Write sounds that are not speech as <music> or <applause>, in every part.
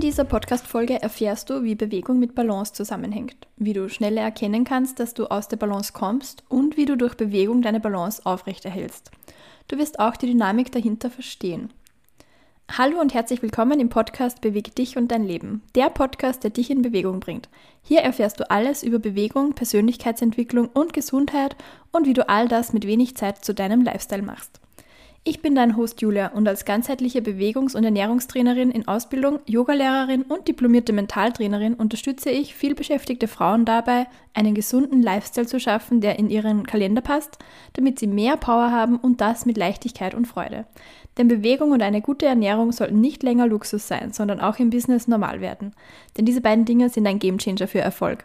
Dieser Podcast-Folge erfährst du, wie Bewegung mit Balance zusammenhängt, wie du schneller erkennen kannst, dass du aus der Balance kommst und wie du durch Bewegung deine Balance aufrechterhältst. Du wirst auch die Dynamik dahinter verstehen. Hallo und herzlich willkommen im Podcast Bewege dich und dein Leben, der Podcast, der dich in Bewegung bringt. Hier erfährst du alles über Bewegung, Persönlichkeitsentwicklung und Gesundheit und wie du all das mit wenig Zeit zu deinem Lifestyle machst. Ich bin dein Host Julia und als ganzheitliche Bewegungs- und Ernährungstrainerin in Ausbildung, Yogalehrerin und diplomierte Mentaltrainerin unterstütze ich vielbeschäftigte Frauen dabei, einen gesunden Lifestyle zu schaffen, der in ihren Kalender passt, damit sie mehr Power haben und das mit Leichtigkeit und Freude. Denn Bewegung und eine gute Ernährung sollten nicht länger Luxus sein, sondern auch im Business normal werden. Denn diese beiden Dinge sind ein Gamechanger für Erfolg.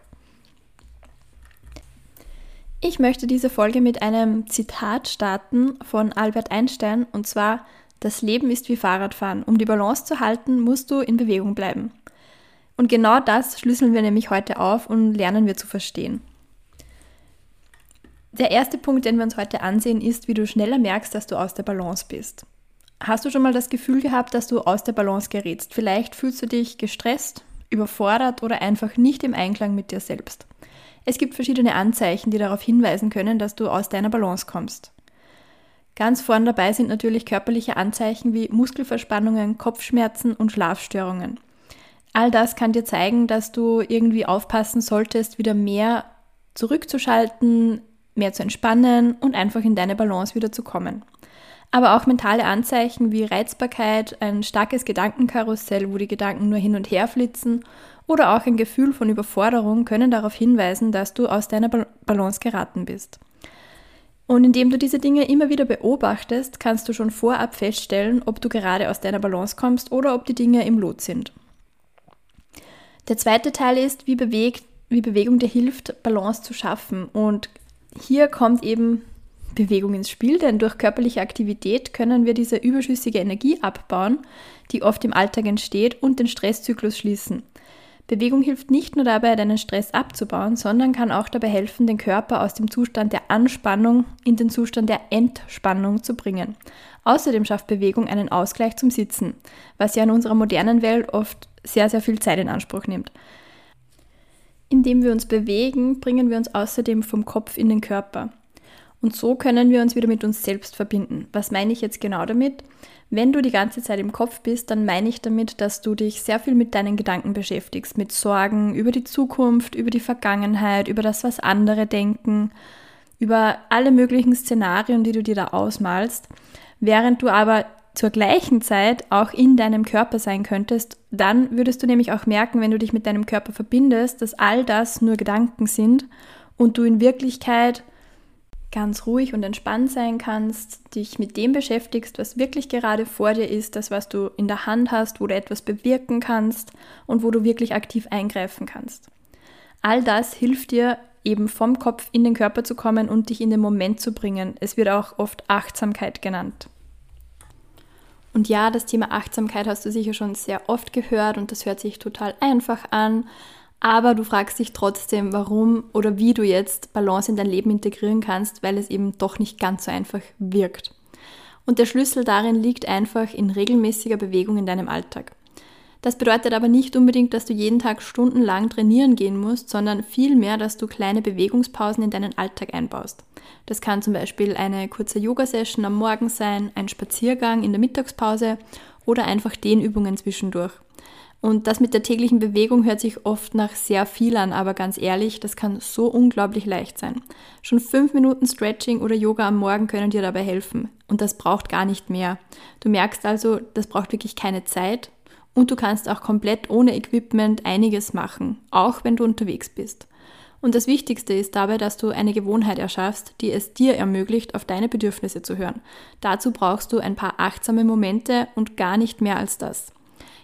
Ich möchte diese Folge mit einem Zitat starten von Albert Einstein und zwar, das Leben ist wie Fahrradfahren. Um die Balance zu halten, musst du in Bewegung bleiben. Und genau das schlüsseln wir nämlich heute auf und lernen wir zu verstehen. Der erste Punkt, den wir uns heute ansehen, ist, wie du schneller merkst, dass du aus der Balance bist. Hast du schon mal das Gefühl gehabt, dass du aus der Balance gerätst? Vielleicht fühlst du dich gestresst, überfordert oder einfach nicht im Einklang mit dir selbst. Es gibt verschiedene Anzeichen, die darauf hinweisen können, dass du aus deiner Balance kommst. Ganz vorn dabei sind natürlich körperliche Anzeichen wie Muskelverspannungen, Kopfschmerzen und Schlafstörungen. All das kann dir zeigen, dass du irgendwie aufpassen solltest, wieder mehr zurückzuschalten, mehr zu entspannen und einfach in deine Balance wieder zu kommen. Aber auch mentale Anzeichen wie Reizbarkeit, ein starkes Gedankenkarussell, wo die Gedanken nur hin und her flitzen oder auch ein Gefühl von Überforderung können darauf hinweisen, dass du aus deiner Balance geraten bist. Und indem du diese Dinge immer wieder beobachtest, kannst du schon vorab feststellen, ob du gerade aus deiner Balance kommst oder ob die Dinge im Lot sind. Der zweite Teil ist, wie, bewegt, wie Bewegung dir hilft, Balance zu schaffen. Und hier kommt eben Bewegung ins Spiel, denn durch körperliche Aktivität können wir diese überschüssige Energie abbauen, die oft im Alltag entsteht, und den Stresszyklus schließen. Bewegung hilft nicht nur dabei, deinen Stress abzubauen, sondern kann auch dabei helfen, den Körper aus dem Zustand der Anspannung in den Zustand der Entspannung zu bringen. Außerdem schafft Bewegung einen Ausgleich zum Sitzen, was ja in unserer modernen Welt oft sehr, sehr viel Zeit in Anspruch nimmt. Indem wir uns bewegen, bringen wir uns außerdem vom Kopf in den Körper. Und so können wir uns wieder mit uns selbst verbinden. Was meine ich jetzt genau damit? Wenn du die ganze Zeit im Kopf bist, dann meine ich damit, dass du dich sehr viel mit deinen Gedanken beschäftigst, mit Sorgen über die Zukunft, über die Vergangenheit, über das, was andere denken, über alle möglichen Szenarien, die du dir da ausmalst, während du aber zur gleichen Zeit auch in deinem Körper sein könntest, dann würdest du nämlich auch merken, wenn du dich mit deinem Körper verbindest, dass all das nur Gedanken sind und du in Wirklichkeit ganz ruhig und entspannt sein kannst, dich mit dem beschäftigst, was wirklich gerade vor dir ist, das, was du in der Hand hast, wo du etwas bewirken kannst und wo du wirklich aktiv eingreifen kannst. All das hilft dir eben vom Kopf in den Körper zu kommen und dich in den Moment zu bringen. Es wird auch oft Achtsamkeit genannt. Und ja, das Thema Achtsamkeit hast du sicher schon sehr oft gehört und das hört sich total einfach an, aber du fragst dich trotzdem, warum oder wie du jetzt Balance in dein Leben integrieren kannst, weil es eben doch nicht ganz so einfach wirkt. Und der Schlüssel darin liegt einfach in regelmäßiger Bewegung in deinem Alltag. Das bedeutet aber nicht unbedingt, dass du jeden Tag stundenlang trainieren gehen musst, sondern vielmehr, dass du kleine Bewegungspausen in deinen Alltag einbaust. Das kann zum Beispiel eine kurze Yoga-Session am Morgen sein, ein Spaziergang in der Mittagspause oder einfach Dehnübungen zwischendurch. Und das mit der täglichen Bewegung hört sich oft nach sehr viel an, aber ganz ehrlich, das kann so unglaublich leicht sein. Schon fünf Minuten Stretching oder Yoga am Morgen können dir dabei helfen. Und das braucht gar nicht mehr. Du merkst also, das braucht wirklich keine Zeit. Und du kannst auch komplett ohne Equipment einiges machen, auch wenn du unterwegs bist. Und das Wichtigste ist dabei, dass du eine Gewohnheit erschaffst, die es dir ermöglicht, auf deine Bedürfnisse zu hören. Dazu brauchst du ein paar achtsame Momente und gar nicht mehr als das.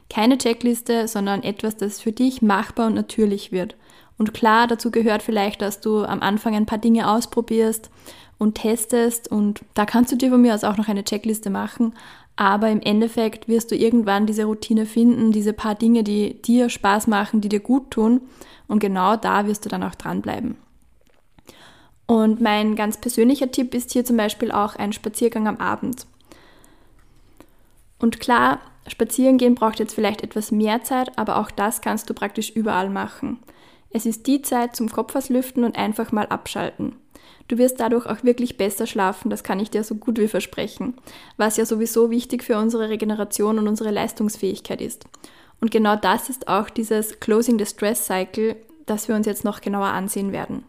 Keine Checkliste, sondern etwas, das für dich machbar und natürlich wird. Und klar, dazu gehört vielleicht, dass du am Anfang ein paar Dinge ausprobierst und testest und da kannst du dir von mir aus auch noch eine Checkliste machen. Aber im Endeffekt wirst du irgendwann diese Routine finden, diese paar Dinge, die dir Spaß machen, die dir gut tun. Und genau da wirst du dann auch dranbleiben. Und mein ganz persönlicher Tipp ist hier zum Beispiel auch ein Spaziergang am Abend. Und klar, spazieren gehen braucht jetzt vielleicht etwas mehr Zeit, aber auch das kannst du praktisch überall machen. Es ist die Zeit zum Kopf auslüften und einfach mal abschalten. Du wirst dadurch auch wirklich besser schlafen, das kann ich dir so gut wie versprechen, was ja sowieso wichtig für unsere Regeneration und unsere Leistungsfähigkeit ist. Und genau das ist auch dieses Closing the Stress Cycle, das wir uns jetzt noch genauer ansehen werden.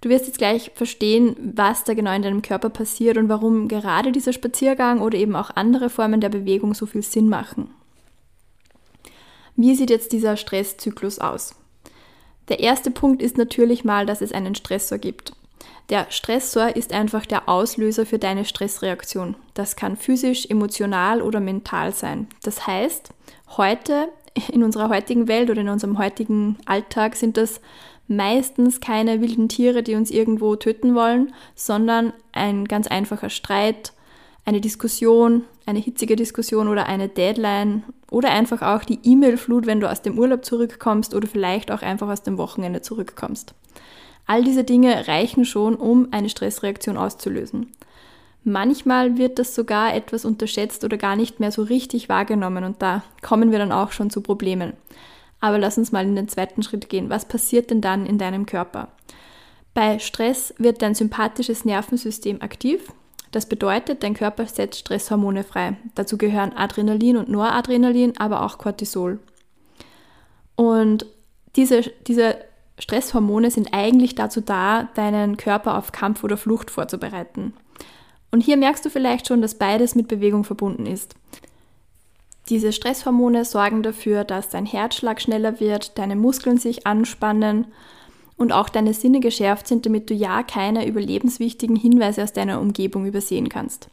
Du wirst jetzt gleich verstehen, was da genau in deinem Körper passiert und warum gerade dieser Spaziergang oder eben auch andere Formen der Bewegung so viel Sinn machen. Wie sieht jetzt dieser Stresszyklus aus? Der erste Punkt ist natürlich mal, dass es einen Stressor gibt. Der Stressor ist einfach der Auslöser für deine Stressreaktion. Das kann physisch, emotional oder mental sein. Das heißt, heute, in unserer heutigen Welt oder in unserem heutigen Alltag sind das meistens keine wilden Tiere, die uns irgendwo töten wollen, sondern ein ganz einfacher Streit, eine Diskussion, eine hitzige Diskussion oder eine Deadline oder einfach auch die E-Mail-Flut, wenn du aus dem Urlaub zurückkommst oder vielleicht auch einfach aus dem Wochenende zurückkommst. All diese Dinge reichen schon, um eine Stressreaktion auszulösen. Manchmal wird das sogar etwas unterschätzt oder gar nicht mehr so richtig wahrgenommen und da kommen wir dann auch schon zu Problemen. Aber lass uns mal in den zweiten Schritt gehen. Was passiert denn dann in deinem Körper? Bei Stress wird dein sympathisches Nervensystem aktiv. Das bedeutet, dein Körper setzt Stresshormone frei. Dazu gehören Adrenalin und Noradrenalin, aber auch Cortisol. Und diese, diese Stresshormone sind eigentlich dazu da, deinen Körper auf Kampf oder Flucht vorzubereiten. Und hier merkst du vielleicht schon, dass beides mit Bewegung verbunden ist. Diese Stresshormone sorgen dafür, dass dein Herzschlag schneller wird, deine Muskeln sich anspannen und auch deine Sinne geschärft sind, damit du ja keine überlebenswichtigen Hinweise aus deiner Umgebung übersehen kannst.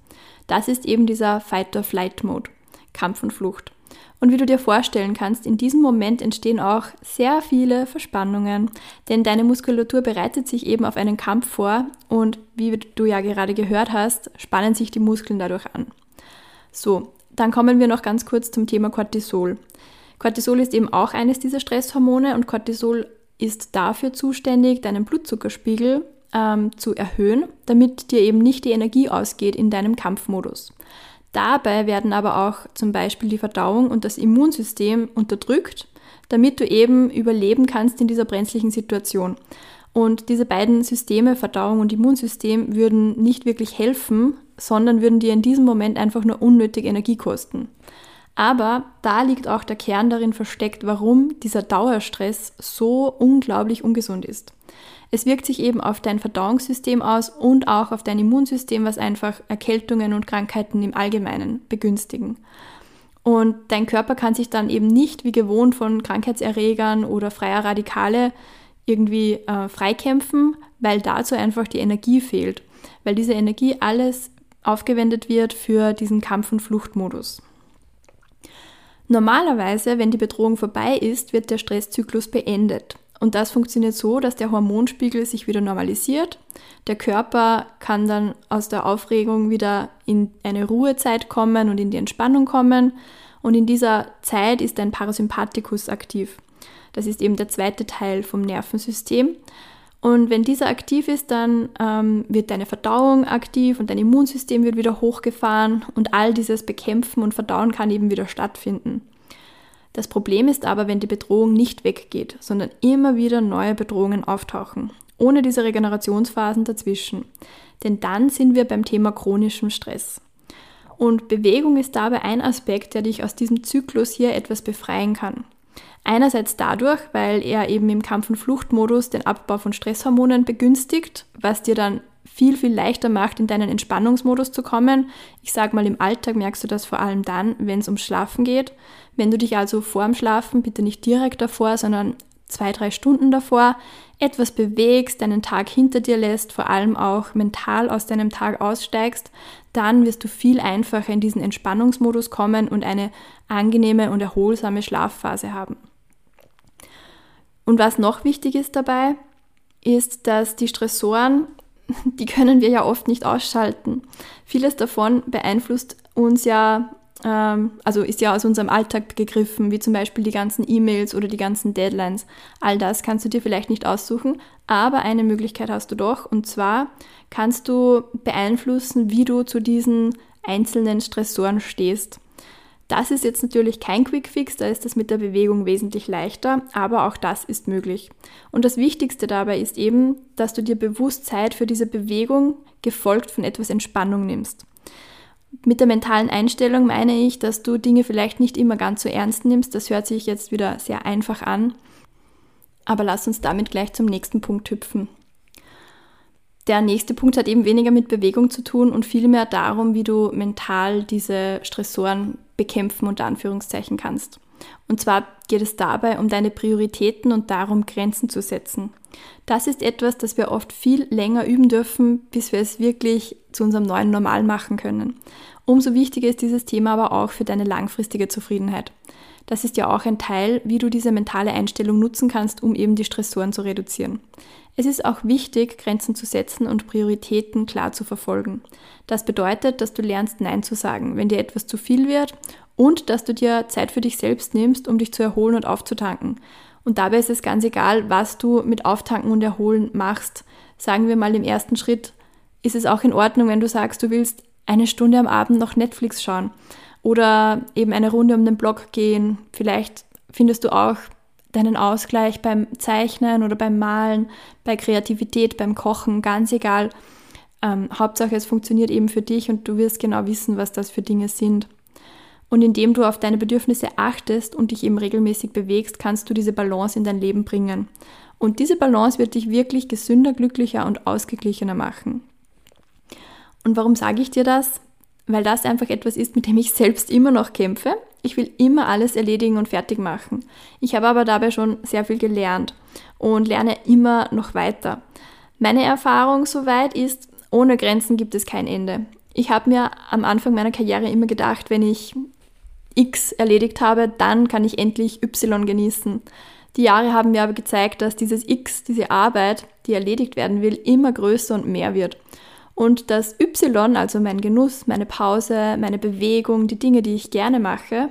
Das ist eben dieser Fight-or-Flight-Mode, Kampf und Flucht. Und wie du dir vorstellen kannst, in diesem Moment entstehen auch sehr viele Verspannungen, denn deine Muskulatur bereitet sich eben auf einen Kampf vor und wie du ja gerade gehört hast, spannen sich die Muskeln dadurch an. So, dann kommen wir noch ganz kurz zum Thema Cortisol. Cortisol ist eben auch eines dieser Stresshormone und Cortisol ist dafür zuständig, deinen Blutzuckerspiegel ähm, zu erhöhen, damit dir eben nicht die Energie ausgeht in deinem Kampfmodus. Dabei werden aber auch zum Beispiel die Verdauung und das Immunsystem unterdrückt, damit du eben überleben kannst in dieser brenzlichen Situation. Und diese beiden Systeme, Verdauung und Immunsystem, würden nicht wirklich helfen, sondern würden dir in diesem Moment einfach nur unnötig Energie kosten. Aber da liegt auch der Kern darin versteckt, warum dieser Dauerstress so unglaublich ungesund ist. Es wirkt sich eben auf dein Verdauungssystem aus und auch auf dein Immunsystem, was einfach Erkältungen und Krankheiten im Allgemeinen begünstigen. Und dein Körper kann sich dann eben nicht wie gewohnt von Krankheitserregern oder freier Radikale irgendwie äh, freikämpfen, weil dazu einfach die Energie fehlt. Weil diese Energie alles aufgewendet wird für diesen Kampf- und Fluchtmodus. Normalerweise, wenn die Bedrohung vorbei ist, wird der Stresszyklus beendet. Und das funktioniert so, dass der Hormonspiegel sich wieder normalisiert. Der Körper kann dann aus der Aufregung wieder in eine Ruhezeit kommen und in die Entspannung kommen. Und in dieser Zeit ist ein Parasympathikus aktiv. Das ist eben der zweite Teil vom Nervensystem. Und wenn dieser aktiv ist, dann ähm, wird deine Verdauung aktiv und dein Immunsystem wird wieder hochgefahren und all dieses Bekämpfen und Verdauen kann eben wieder stattfinden. Das Problem ist aber, wenn die Bedrohung nicht weggeht, sondern immer wieder neue Bedrohungen auftauchen, ohne diese Regenerationsphasen dazwischen. Denn dann sind wir beim Thema chronischem Stress. Und Bewegung ist dabei ein Aspekt, der dich aus diesem Zyklus hier etwas befreien kann. Einerseits dadurch, weil er eben im Kampf- und Fluchtmodus den Abbau von Stresshormonen begünstigt, was dir dann viel, viel leichter macht, in deinen Entspannungsmodus zu kommen. Ich sage mal, im Alltag merkst du das vor allem dann, wenn es ums Schlafen geht. Wenn du dich also vorm Schlafen, bitte nicht direkt davor, sondern zwei, drei Stunden davor etwas bewegst, deinen Tag hinter dir lässt, vor allem auch mental aus deinem Tag aussteigst, dann wirst du viel einfacher in diesen Entspannungsmodus kommen und eine angenehme und erholsame Schlafphase haben. Und was noch wichtig ist dabei, ist, dass die Stressoren, <laughs> die können wir ja oft nicht ausschalten. Vieles davon beeinflusst uns ja also ist ja aus unserem Alltag gegriffen, wie zum Beispiel die ganzen E-Mails oder die ganzen Deadlines. All das kannst du dir vielleicht nicht aussuchen, aber eine Möglichkeit hast du doch. Und zwar kannst du beeinflussen, wie du zu diesen einzelnen Stressoren stehst. Das ist jetzt natürlich kein Quick-Fix, da ist das mit der Bewegung wesentlich leichter, aber auch das ist möglich. Und das Wichtigste dabei ist eben, dass du dir bewusst Zeit für diese Bewegung gefolgt von etwas Entspannung nimmst. Mit der mentalen Einstellung meine ich, dass du Dinge vielleicht nicht immer ganz so ernst nimmst. Das hört sich jetzt wieder sehr einfach an. Aber lass uns damit gleich zum nächsten Punkt hüpfen. Der nächste Punkt hat eben weniger mit Bewegung zu tun und vielmehr darum, wie du mental diese Stressoren bekämpfen unter Anführungszeichen kannst. Und zwar geht es dabei um deine Prioritäten und darum, Grenzen zu setzen. Das ist etwas, das wir oft viel länger üben dürfen, bis wir es wirklich zu unserem neuen Normal machen können. Umso wichtiger ist dieses Thema aber auch für deine langfristige Zufriedenheit. Das ist ja auch ein Teil, wie du diese mentale Einstellung nutzen kannst, um eben die Stressoren zu reduzieren. Es ist auch wichtig, Grenzen zu setzen und Prioritäten klar zu verfolgen. Das bedeutet, dass du lernst Nein zu sagen, wenn dir etwas zu viel wird und dass du dir Zeit für dich selbst nimmst, um dich zu erholen und aufzutanken. Und dabei ist es ganz egal, was du mit Auftanken und Erholen machst. Sagen wir mal im ersten Schritt, ist es auch in Ordnung, wenn du sagst, du willst eine Stunde am Abend noch Netflix schauen oder eben eine Runde um den Block gehen. Vielleicht findest du auch deinen Ausgleich beim Zeichnen oder beim Malen, bei Kreativität, beim Kochen, ganz egal. Ähm, Hauptsache, es funktioniert eben für dich und du wirst genau wissen, was das für Dinge sind. Und indem du auf deine Bedürfnisse achtest und dich eben regelmäßig bewegst, kannst du diese Balance in dein Leben bringen. Und diese Balance wird dich wirklich gesünder, glücklicher und ausgeglichener machen. Und warum sage ich dir das? Weil das einfach etwas ist, mit dem ich selbst immer noch kämpfe. Ich will immer alles erledigen und fertig machen. Ich habe aber dabei schon sehr viel gelernt und lerne immer noch weiter. Meine Erfahrung soweit ist, ohne Grenzen gibt es kein Ende. Ich habe mir am Anfang meiner Karriere immer gedacht, wenn ich X erledigt habe, dann kann ich endlich Y genießen. Die Jahre haben mir aber gezeigt, dass dieses X, diese Arbeit, die erledigt werden will, immer größer und mehr wird. Und das Y, also mein Genuss, meine Pause, meine Bewegung, die Dinge, die ich gerne mache,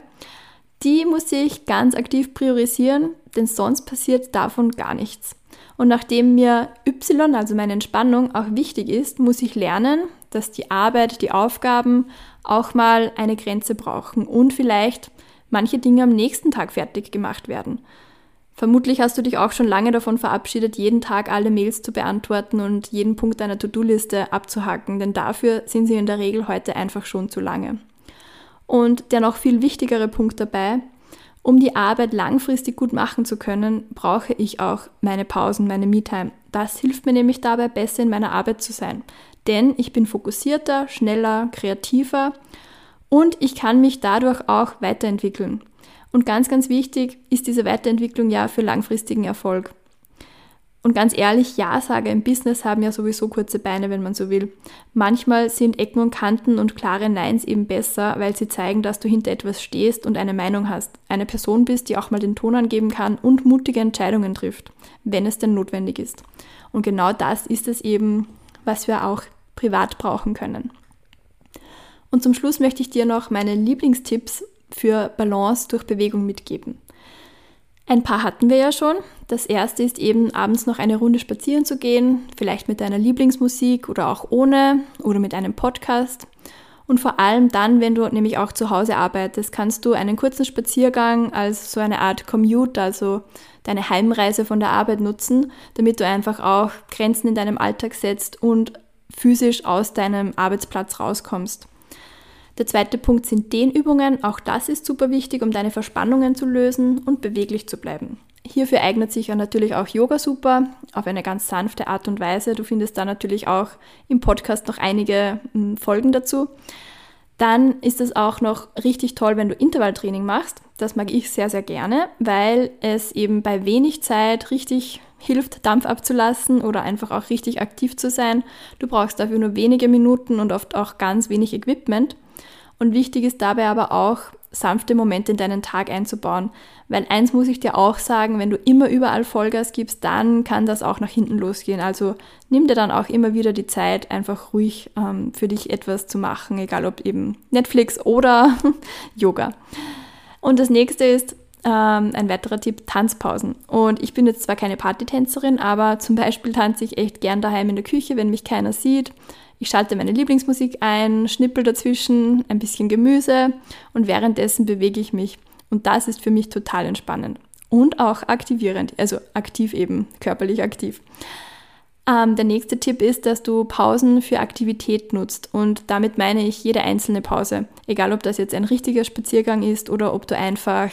die muss ich ganz aktiv priorisieren, denn sonst passiert davon gar nichts. Und nachdem mir Y, also meine Entspannung, auch wichtig ist, muss ich lernen, dass die Arbeit, die Aufgaben auch mal eine Grenze brauchen und vielleicht manche Dinge am nächsten Tag fertig gemacht werden. Vermutlich hast du dich auch schon lange davon verabschiedet, jeden Tag alle Mails zu beantworten und jeden Punkt deiner To-Do-Liste abzuhacken, denn dafür sind sie in der Regel heute einfach schon zu lange. Und der noch viel wichtigere Punkt dabei, um die Arbeit langfristig gut machen zu können, brauche ich auch meine Pausen, meine Me-Time. Das hilft mir nämlich dabei, besser in meiner Arbeit zu sein. Denn ich bin fokussierter, schneller, kreativer und ich kann mich dadurch auch weiterentwickeln. Und ganz, ganz wichtig ist diese Weiterentwicklung ja für langfristigen Erfolg. Und ganz ehrlich, Ja-Sager im Business haben ja sowieso kurze Beine, wenn man so will. Manchmal sind Ecken und Kanten und klare Neins eben besser, weil sie zeigen, dass du hinter etwas stehst und eine Meinung hast. Eine Person bist, die auch mal den Ton angeben kann und mutige Entscheidungen trifft, wenn es denn notwendig ist. Und genau das ist es eben, was wir auch privat brauchen können. Und zum Schluss möchte ich dir noch meine Lieblingstipps für Balance durch Bewegung mitgeben. Ein paar hatten wir ja schon. Das erste ist eben abends noch eine Runde spazieren zu gehen, vielleicht mit deiner Lieblingsmusik oder auch ohne oder mit einem Podcast. Und vor allem dann, wenn du nämlich auch zu Hause arbeitest, kannst du einen kurzen Spaziergang als so eine Art Commute, also deine Heimreise von der Arbeit nutzen, damit du einfach auch Grenzen in deinem Alltag setzt und physisch aus deinem Arbeitsplatz rauskommst. Der zweite Punkt sind Dehnübungen. Auch das ist super wichtig, um deine Verspannungen zu lösen und beweglich zu bleiben. Hierfür eignet sich ja natürlich auch Yoga super, auf eine ganz sanfte Art und Weise. Du findest da natürlich auch im Podcast noch einige hm, Folgen dazu. Dann ist es auch noch richtig toll, wenn du Intervalltraining machst. Das mag ich sehr, sehr gerne, weil es eben bei wenig Zeit richtig hilft, Dampf abzulassen oder einfach auch richtig aktiv zu sein. Du brauchst dafür nur wenige Minuten und oft auch ganz wenig Equipment. Und wichtig ist dabei aber auch, sanfte Momente in deinen Tag einzubauen. Weil eins muss ich dir auch sagen, wenn du immer überall Vollgas gibst, dann kann das auch nach hinten losgehen. Also nimm dir dann auch immer wieder die Zeit, einfach ruhig ähm, für dich etwas zu machen, egal ob eben Netflix oder <laughs> Yoga. Und das nächste ist, ähm, ein weiterer Tipp, Tanzpausen. Und ich bin jetzt zwar keine Partytänzerin, aber zum Beispiel tanze ich echt gern daheim in der Küche, wenn mich keiner sieht. Ich schalte meine Lieblingsmusik ein, schnippel dazwischen, ein bisschen Gemüse und währenddessen bewege ich mich. Und das ist für mich total entspannend und auch aktivierend, also aktiv eben, körperlich aktiv. Ähm, der nächste Tipp ist, dass du Pausen für Aktivität nutzt und damit meine ich jede einzelne Pause. Egal, ob das jetzt ein richtiger Spaziergang ist oder ob du einfach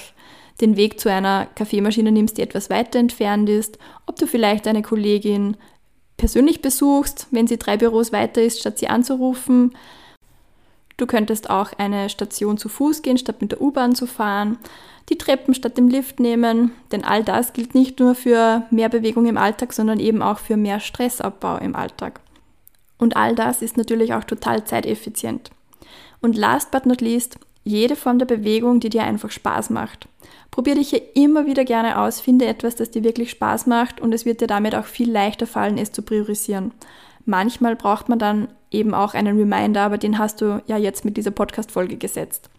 den Weg zu einer Kaffeemaschine nimmst, die etwas weiter entfernt ist, ob du vielleicht eine Kollegin persönlich besuchst, wenn sie drei Büros weiter ist, statt sie anzurufen. Du könntest auch eine Station zu Fuß gehen, statt mit der U-Bahn zu fahren, die Treppen statt dem Lift nehmen, denn all das gilt nicht nur für mehr Bewegung im Alltag, sondern eben auch für mehr Stressabbau im Alltag. Und all das ist natürlich auch total zeiteffizient. Und last but not least, jede Form der Bewegung, die dir einfach Spaß macht. Probier dich hier immer wieder gerne aus, finde etwas, das dir wirklich Spaß macht und es wird dir damit auch viel leichter fallen, es zu priorisieren. Manchmal braucht man dann eben auch einen Reminder, aber den hast du ja jetzt mit dieser Podcast-Folge gesetzt.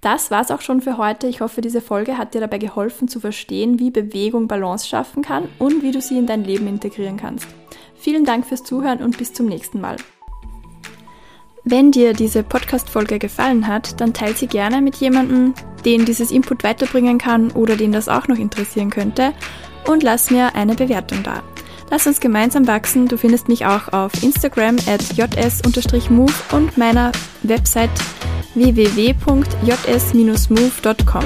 Das war's auch schon für heute. Ich hoffe, diese Folge hat dir dabei geholfen zu verstehen, wie Bewegung Balance schaffen kann und wie du sie in dein Leben integrieren kannst. Vielen Dank fürs Zuhören und bis zum nächsten Mal. Wenn dir diese Podcast-Folge gefallen hat, dann teile sie gerne mit jemandem, den dieses Input weiterbringen kann oder den das auch noch interessieren könnte und lass mir eine Bewertung da. Lass uns gemeinsam wachsen. Du findest mich auch auf Instagram at js-move und meiner Website www.js-move.com.